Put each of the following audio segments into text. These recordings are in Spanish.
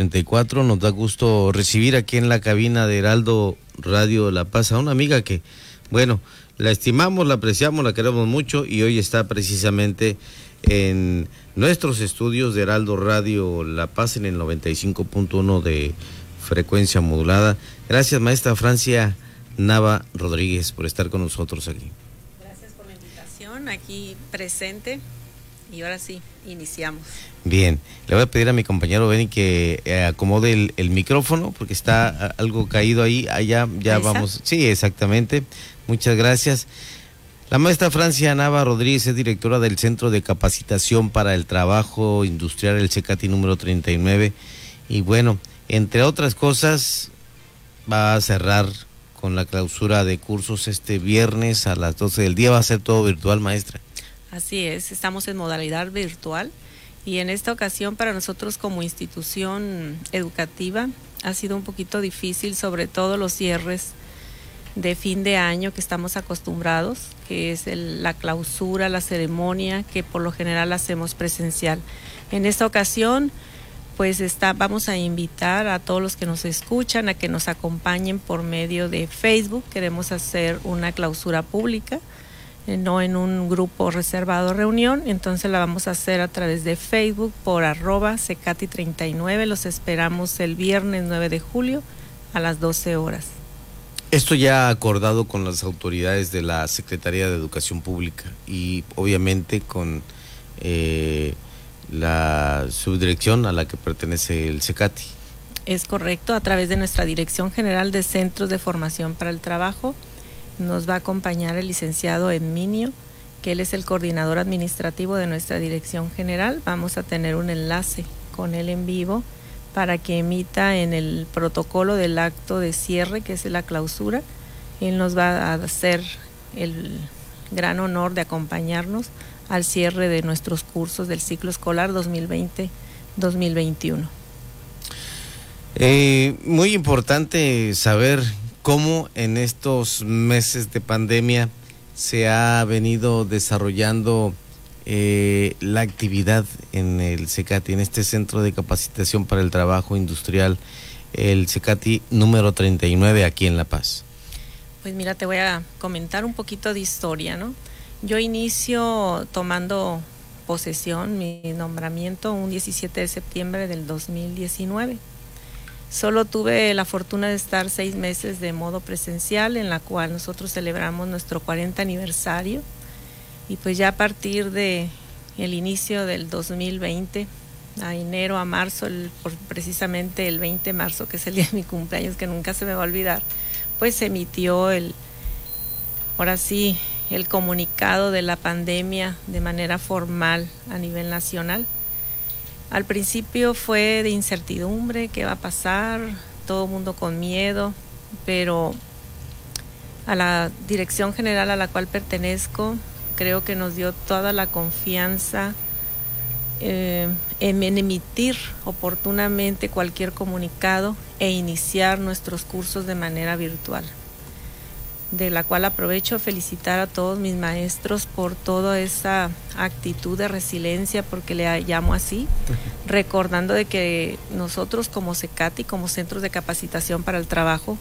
34. Nos da gusto recibir aquí en la cabina de Heraldo Radio La Paz a una amiga que, bueno, la estimamos, la apreciamos, la queremos mucho y hoy está precisamente en nuestros estudios de Heraldo Radio La Paz en el 95.1 de frecuencia modulada. Gracias, maestra Francia Nava Rodríguez, por estar con nosotros aquí. Gracias por la invitación, aquí presente. Y ahora sí, iniciamos. Bien, le voy a pedir a mi compañero Benny que eh, acomode el, micrófono porque está algo caído ahí. Allá ya vamos. Sí, exactamente. Muchas gracias. La maestra Francia Nava Rodríguez es directora del Centro de Capacitación para el Trabajo Industrial, el CECATI número 39. Y bueno, entre otras cosas, va a cerrar con la clausura de cursos este viernes a las 12 del día. Va a ser todo virtual, maestra. Así es, estamos en modalidad virtual y en esta ocasión para nosotros como institución educativa ha sido un poquito difícil, sobre todo los cierres de fin de año que estamos acostumbrados, que es la clausura, la ceremonia, que por lo general hacemos presencial. En esta ocasión, pues está, vamos a invitar a todos los que nos escuchan a que nos acompañen por medio de Facebook. Queremos hacer una clausura pública no en un grupo reservado reunión, entonces la vamos a hacer a través de Facebook por arroba secati39, los esperamos el viernes 9 de julio a las 12 horas. Esto ya acordado con las autoridades de la Secretaría de Educación Pública y obviamente con eh, la subdirección a la que pertenece el SECATI. Es correcto, a través de nuestra Dirección General de Centros de Formación para el Trabajo nos va a acompañar el licenciado Edminio, que él es el coordinador administrativo de nuestra dirección general. Vamos a tener un enlace con él en vivo para que emita en el protocolo del acto de cierre, que es la clausura. Él nos va a hacer el gran honor de acompañarnos al cierre de nuestros cursos del ciclo escolar 2020-2021. Eh, muy importante saber cómo en estos meses de pandemia se ha venido desarrollando eh, la actividad en el CECATI, en este Centro de Capacitación para el Trabajo Industrial, el CECATI número 39 aquí en La Paz. Pues mira, te voy a comentar un poquito de historia, ¿no? Yo inicio tomando posesión, mi nombramiento, un 17 de septiembre del 2019 Solo tuve la fortuna de estar seis meses de modo presencial, en la cual nosotros celebramos nuestro 40 aniversario. Y pues ya a partir de el inicio del 2020, a enero, a marzo, precisamente el 20 de marzo, que es el día de mi cumpleaños, que nunca se me va a olvidar, pues se emitió el, ahora sí, el comunicado de la pandemia de manera formal a nivel nacional. Al principio fue de incertidumbre, qué va a pasar, todo el mundo con miedo, pero a la dirección general a la cual pertenezco, creo que nos dio toda la confianza eh, en emitir oportunamente cualquier comunicado e iniciar nuestros cursos de manera virtual de la cual aprovecho a felicitar a todos mis maestros por toda esa actitud de resiliencia, porque le llamo así, recordando de que nosotros como CECATI, como Centros de Capacitación para el Trabajo,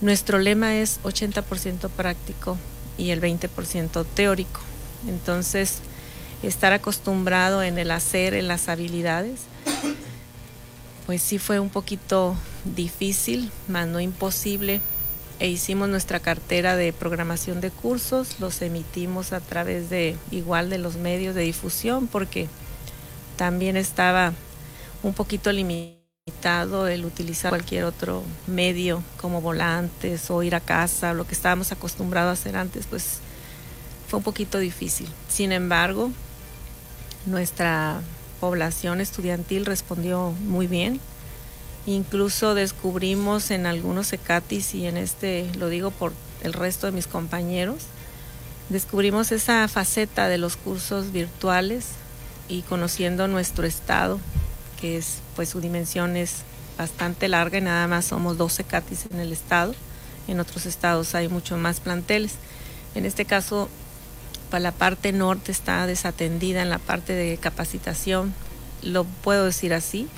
nuestro lema es 80% práctico y el 20% teórico. Entonces, estar acostumbrado en el hacer, en las habilidades, pues sí fue un poquito difícil, más no imposible, e hicimos nuestra cartera de programación de cursos, los emitimos a través de igual de los medios de difusión porque también estaba un poquito limitado el utilizar cualquier otro medio como volantes o ir a casa, lo que estábamos acostumbrados a hacer antes, pues fue un poquito difícil. Sin embargo, nuestra población estudiantil respondió muy bien Incluso descubrimos en algunos ECATIS y en este, lo digo por el resto de mis compañeros, descubrimos esa faceta de los cursos virtuales y conociendo nuestro estado, que es, pues su dimensión es bastante larga y nada más somos 12 CATIS en el estado. En otros estados hay mucho más planteles. En este caso, para la parte norte está desatendida en la parte de capacitación, lo puedo decir así,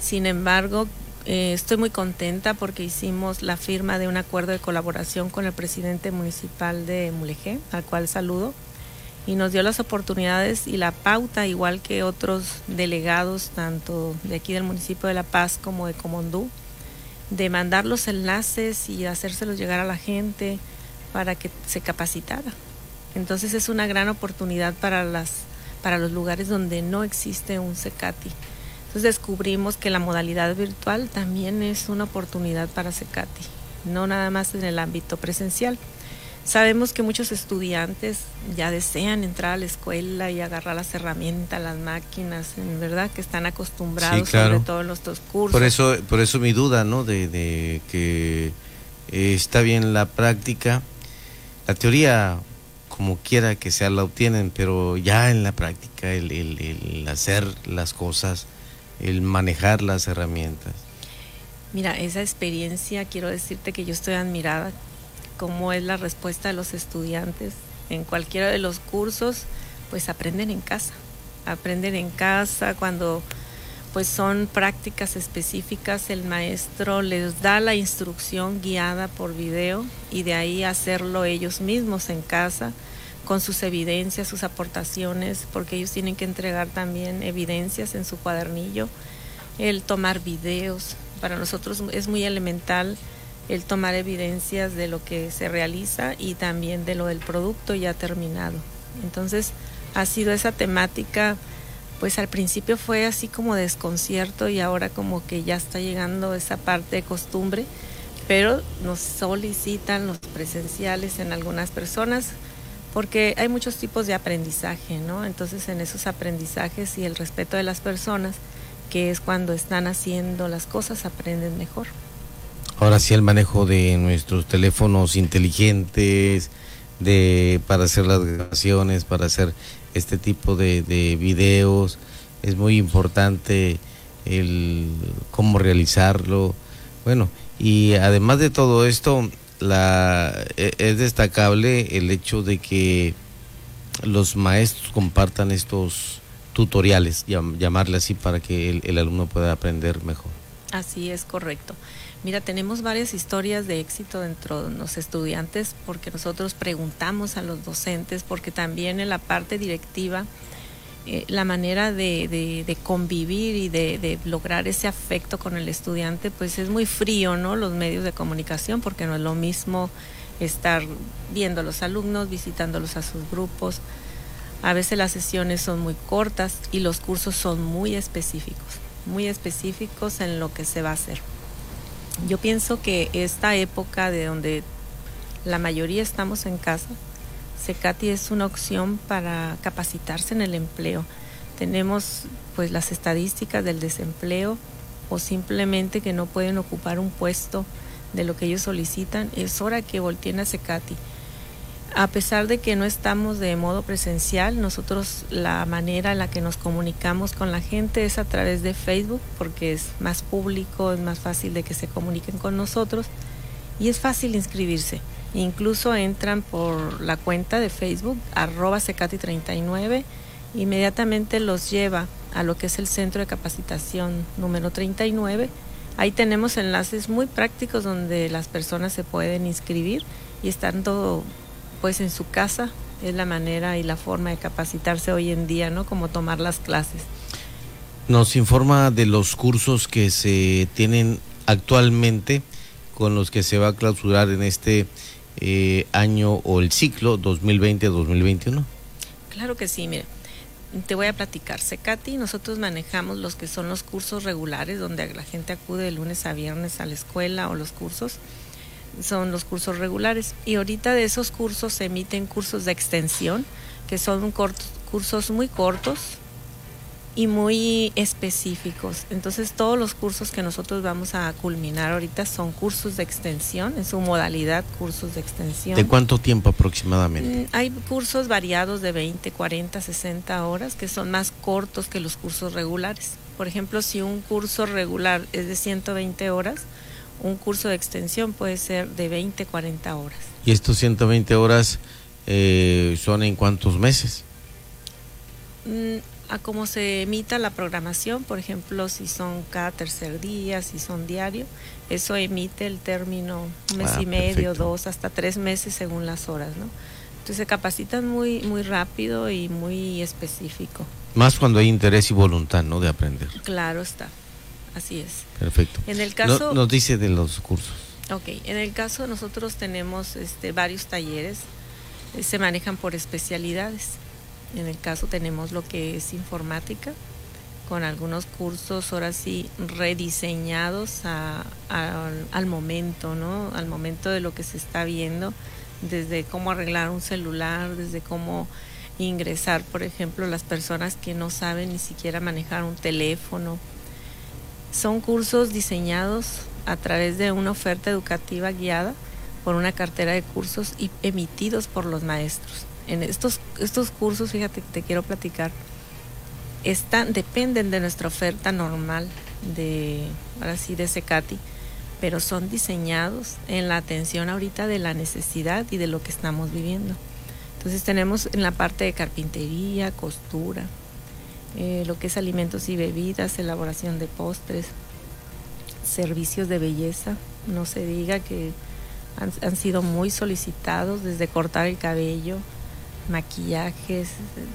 Sin embargo, eh, estoy muy contenta porque hicimos la firma de un acuerdo de colaboración con el presidente municipal de Mulegé, al cual saludo, y nos dio las oportunidades y la pauta, igual que otros delegados, tanto de aquí del municipio de La Paz como de Comondú, de mandar los enlaces y hacérselos llegar a la gente para que se capacitara. Entonces es una gran oportunidad para, las, para los lugares donde no existe un CECATI. Entonces descubrimos que la modalidad virtual también es una oportunidad para CECATI, no nada más en el ámbito presencial. Sabemos que muchos estudiantes ya desean entrar a la escuela y agarrar las herramientas, las máquinas, en verdad que están acostumbrados sobre todo en nuestros cursos. Por eso, por eso mi duda, ¿no? De, que eh, está bien la práctica, la teoría como quiera que sea la obtienen, pero ya en la práctica el, el hacer las cosas, el manejar las herramientas. Mira, esa experiencia, quiero decirte que yo estoy admirada cómo es la respuesta de los estudiantes en cualquiera de los cursos, pues aprenden en casa. Aprenden en casa cuando pues son prácticas específicas, el maestro les da la instrucción guiada por video y de ahí hacerlo ellos mismos en casa con sus evidencias, sus aportaciones, porque ellos tienen que entregar también evidencias en su cuadernillo, el tomar videos. Para nosotros es muy elemental el tomar evidencias de lo que se realiza y también de lo del producto ya terminado. Entonces ha sido esa temática, pues al principio fue así como desconcierto y ahora como que ya está llegando esa parte de costumbre, pero nos solicitan los presenciales en algunas personas porque hay muchos tipos de aprendizaje, ¿no? Entonces en esos aprendizajes y el respeto de las personas, que es cuando están haciendo las cosas, aprenden mejor. Ahora sí el manejo de nuestros teléfonos inteligentes, de para hacer las grabaciones, para hacer este tipo de, de videos, es muy importante el cómo realizarlo. Bueno, y además de todo esto, la, e, es destacable el hecho de que los maestros compartan estos tutoriales, llamarle así, para que el, el alumno pueda aprender mejor. Así es, correcto. Mira, tenemos varias historias de éxito dentro de los estudiantes porque nosotros preguntamos a los docentes, porque también en la parte directiva, eh, la manera de, convivir y de, lograr ese afecto con el estudiante, pues es muy frío, ¿no? Los medios de comunicación, porque no es lo mismo estar viendo a los alumnos, visitándolos a sus grupos. A veces las sesiones son muy cortas y los cursos son muy específicos, muy específicos en lo que se va a hacer. Yo pienso que esta época de donde la mayoría estamos en casa, Secati es una opción para capacitarse en el empleo. Tenemos pues las estadísticas del desempleo o simplemente que no pueden ocupar un puesto de lo que ellos solicitan. Es hora que volteen a Secati a pesar de que no estamos de modo presencial, nosotros la manera en la que nos comunicamos con la gente es a través de Facebook, porque es más público, es más fácil de que se comuniquen con nosotros y es fácil inscribirse. Incluso entran por la cuenta de Facebook, arroba secati39, inmediatamente los lleva a lo que es el centro de capacitación número 39. Ahí tenemos enlaces muy prácticos donde las personas se pueden inscribir y estando pues en su casa es la manera y la forma de capacitarse hoy en día, ¿no? Como tomar las clases. Nos informa de los cursos que se tienen actualmente con los que se va a clausurar en este eh, año o el ciclo 2020-2021. Claro que sí, mire. Te voy a platicar. Secati, nosotros manejamos los que son los cursos regulares, donde la gente acude de lunes a viernes a la escuela o los cursos son los cursos regulares. Y ahorita de esos cursos se emiten cursos de extensión, que son cursos muy cortos y muy específicos. Entonces todos los cursos que nosotros vamos a culminar ahorita son cursos de extensión, en su modalidad cursos de extensión. ¿De cuánto tiempo aproximadamente? Mm, hay cursos variados de 20, 40, 60 horas que son más cortos que los cursos regulares. Por ejemplo, si un curso regular es de 120 horas, un curso de extensión puede ser de 20, 40 horas. ¿Y estos 120 horas eh, son en cuántos meses? A cómo se emita la programación, por ejemplo, si son cada tercer día, si son diario, eso emite el término un mes ah, y medio, dos, hasta tres meses según las horas, ¿no? Entonces se capacitan muy, muy rápido y muy específico. Más cuando hay interés y voluntad, ¿no? De aprender. Claro está, así es. Perfecto. En el caso... nos dice de los cursos. Ok, en el caso nosotros tenemos este, varios talleres, eh, se manejan por especialidades. En el caso tenemos lo que es informática, con algunos cursos ahora sí rediseñados al momento, ¿no? Al momento de lo que se está viendo, desde cómo arreglar un celular, desde cómo ingresar, por ejemplo, las personas que no saben ni siquiera manejar un teléfono. Son cursos diseñados a través de una oferta educativa guiada por una cartera de cursos y emitidos por los maestros en estos, estos cursos, fíjate, te quiero platicar, están, dependen de nuestra oferta normal de, ahora sí, de Secati, pero son diseñados en la atención ahorita de la necesidad y de lo que estamos viviendo. Entonces tenemos en la parte de carpintería, costura, eh, lo que es alimentos y bebidas, elaboración de postres, servicios de belleza, no se diga que han, han sido muy solicitados desde cortar el cabello, maquillajes,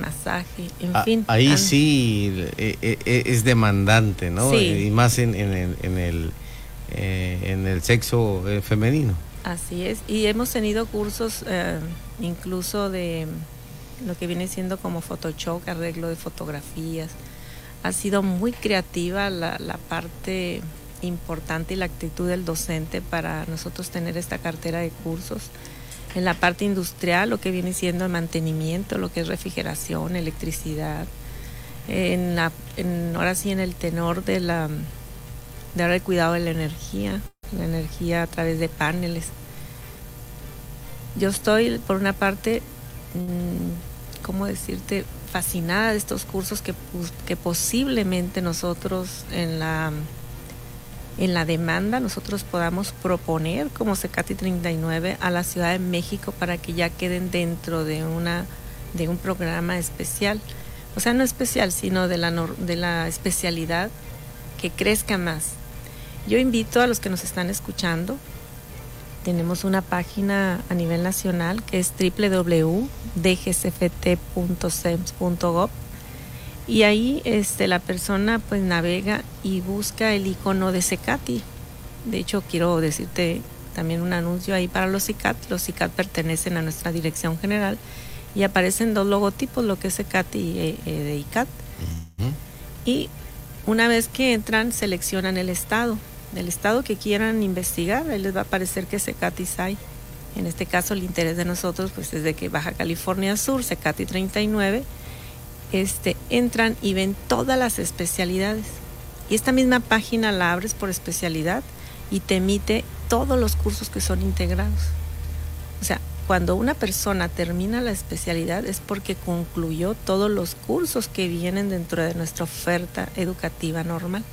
masaje, en ah, fin. Ahí sí eh, eh, eh, es demandante, ¿no? Y más en, en, el, en, el, en el sexo femenino. Así es. Y hemos tenido cursos incluso de lo que viene siendo como Photoshop, arreglo de fotografías. Ha sido muy creativa la, la parte importante y la actitud del docente para nosotros tener esta cartera de cursos en la parte industrial, lo que viene siendo el mantenimiento, lo que es refrigeración, electricidad, en la, ahora sí en el tenor de la de cuidado de la energía, la energía a través de paneles. Yo estoy, por una parte, mm, ¿cómo decirte?, fascinada de estos cursos que, que posiblemente nosotros en la en la demanda nosotros podamos proponer como Secati 39 a la Ciudad de México para que ya queden dentro de una de un programa especial. O sea, no especial, sino de la de la especialidad que crezca más. Yo invito a los que nos están escuchando. Tenemos una página a nivel nacional que es www.dgcft.sems.gov y ahí este, la persona pues navega y busca el icono de Secati. De hecho, quiero decirte también un anuncio ahí para los CICAT. Los CICAT pertenecen a nuestra dirección general y aparecen dos logotipos, lo que es Secati y eh, eh, de ICAT. Y una vez que entran, seleccionan el estado. El estado que quieran investigar, ahí les va a aparecer que Secati hay. En este caso, el interés de nosotros pues, es de que Baja California Sur, Secati 39, este, entran y ven todas las especialidades. Y esta misma página la abres por especialidad y te emite todos los cursos que son integrados. O sea, cuando una persona termina la especialidad es porque concluyó todos los cursos que vienen dentro de nuestra oferta educativa normal.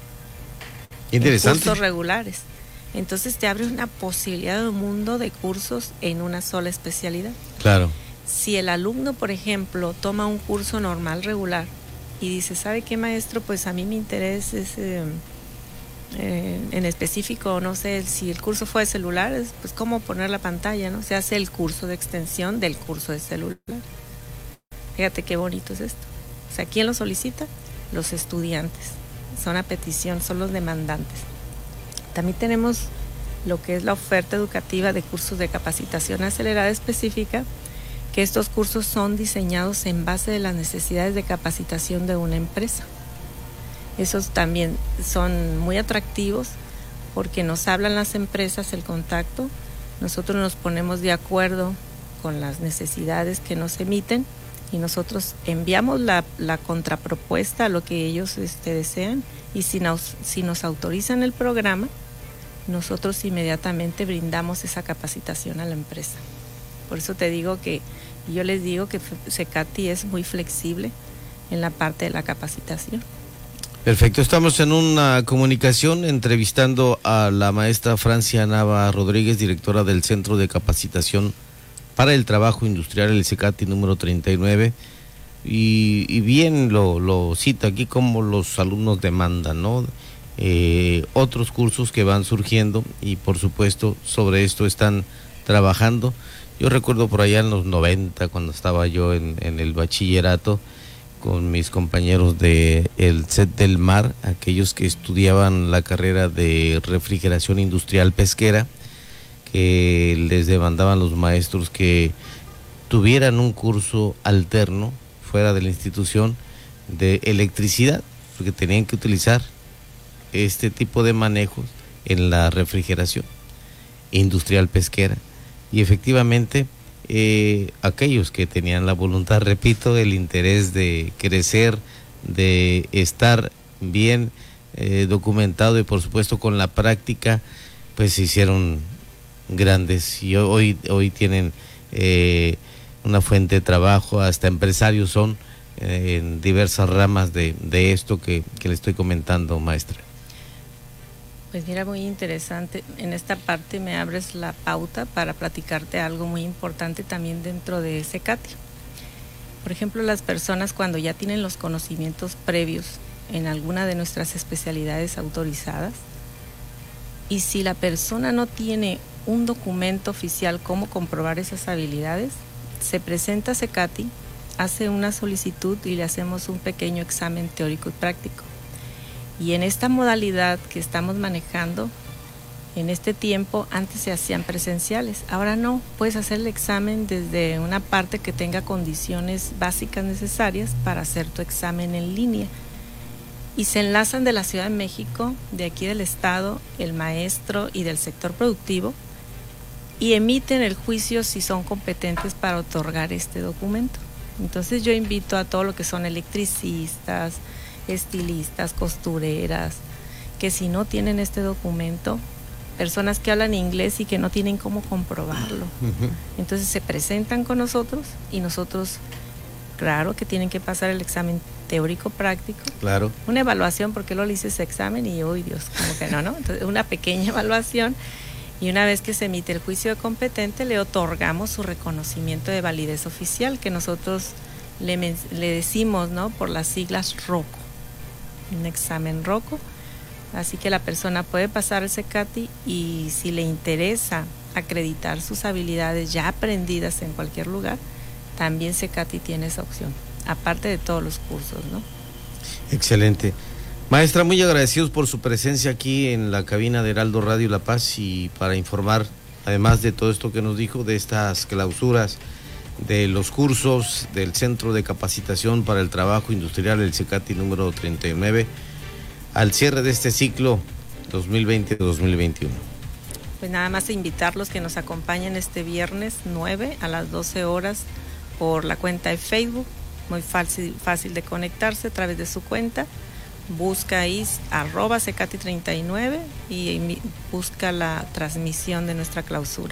Interesante. cursos regulares. Entonces te abre una posibilidad de un mundo de cursos en una sola especialidad. Claro si el alumno, por ejemplo, toma un curso normal regular y dice, ¿sabe qué maestro? Pues a mí mi interés es eh, en específico, no sé, si el curso fue de celulares, pues cómo poner la pantalla, ¿no? Se hace el curso de extensión del curso de celular. Fíjate qué bonito es esto. O sea, ¿quién lo solicita? Los estudiantes. Son a petición, son los demandantes. También tenemos lo que es la oferta educativa de cursos de capacitación acelerada específica que estos cursos son diseñados en base de las necesidades de capacitación de una empresa. Esos también son muy atractivos porque nos hablan las empresas el contacto, nosotros nos ponemos de acuerdo con las necesidades que nos emiten y nosotros enviamos la, contrapropuesta a lo que ellos este, desean y si nos, si nos autorizan el programa, nosotros inmediatamente brindamos esa capacitación a la empresa. Por eso te digo que yo les digo que Secati es muy flexible en la parte de la capacitación. Perfecto, estamos en una comunicación entrevistando a la maestra Francia Nava Rodríguez, directora del Centro de Capacitación para el Trabajo Industrial, el Secati número 39. y, bien lo, lo, cita aquí como los alumnos demandan, ¿no? Eh, otros cursos que van surgiendo y por supuesto sobre esto están trabajando. Yo recuerdo por allá en los 90 cuando estaba yo en, el bachillerato con mis compañeros de el set del mar, aquellos que estudiaban la carrera de refrigeración industrial pesquera, que les demandaban los maestros que tuvieran un curso alterno fuera de la institución de electricidad, porque tenían que utilizar este tipo de manejos en la refrigeración industrial pesquera. Y efectivamente, eh, aquellos que tenían la voluntad, repito, el interés de crecer, de estar bien eh, documentado y por supuesto con la práctica, pues se hicieron grandes y hoy, hoy tienen eh, una fuente de trabajo, hasta empresarios son en diversas ramas de, de esto que, que, le estoy comentando, maestra. Pues mira, muy interesante. En esta parte me abres la pauta para platicarte algo muy importante también dentro de ese CATI. Por ejemplo, las personas cuando ya tienen los conocimientos previos en alguna de nuestras especialidades autorizadas, y si la persona no tiene un documento oficial cómo comprobar esas habilidades, se presenta a CECATI, hace una solicitud y le hacemos un pequeño examen teórico y práctico. Y en esta modalidad que estamos manejando, en este tiempo antes se hacían presenciales, ahora no, puedes hacer el examen desde una parte que tenga condiciones básicas necesarias para hacer tu examen en línea. Y se enlazan de la Ciudad de México, de aquí del Estado, el maestro y del sector productivo y emiten el juicio si son competentes para otorgar este documento. Entonces yo invito a todo lo que son electricistas, estilistas, costureras, que si no tienen este documento, personas que hablan inglés y que no tienen cómo comprobarlo. Entonces se presentan con nosotros y nosotros, claro que tienen que pasar el examen teórico práctico. Claro. Una evaluación, porque lo hice ese examen y hoy Dios, como que no, ¿no? Entonces una pequeña evaluación y una vez que se emite el juicio de competente le otorgamos su reconocimiento de validez oficial que nosotros le, le decimos ¿no? por las siglas ROCO, un examen ROCO. Así que la persona puede pasar el CECATI y si le interesa acreditar sus habilidades ya aprendidas en cualquier lugar, también CECATI tiene esa opción, aparte de todos los cursos, ¿no? Excelente. Maestra, muy agradecidos por su presencia aquí en la cabina de Heraldo Radio La Paz y para informar, además de todo esto que nos dijo, de estas clausuras, de los cursos del Centro de Capacitación para el Trabajo Industrial, el CECATI número 39, al cierre de este ciclo 2020-2021. Pues nada más invitarlos que nos acompañen este viernes 9 a las 12 horas por la cuenta de Facebook, muy fácil, fácil de conectarse a través de su cuenta busca ahí arroba secati39 y busca la transmisión de nuestra clausura.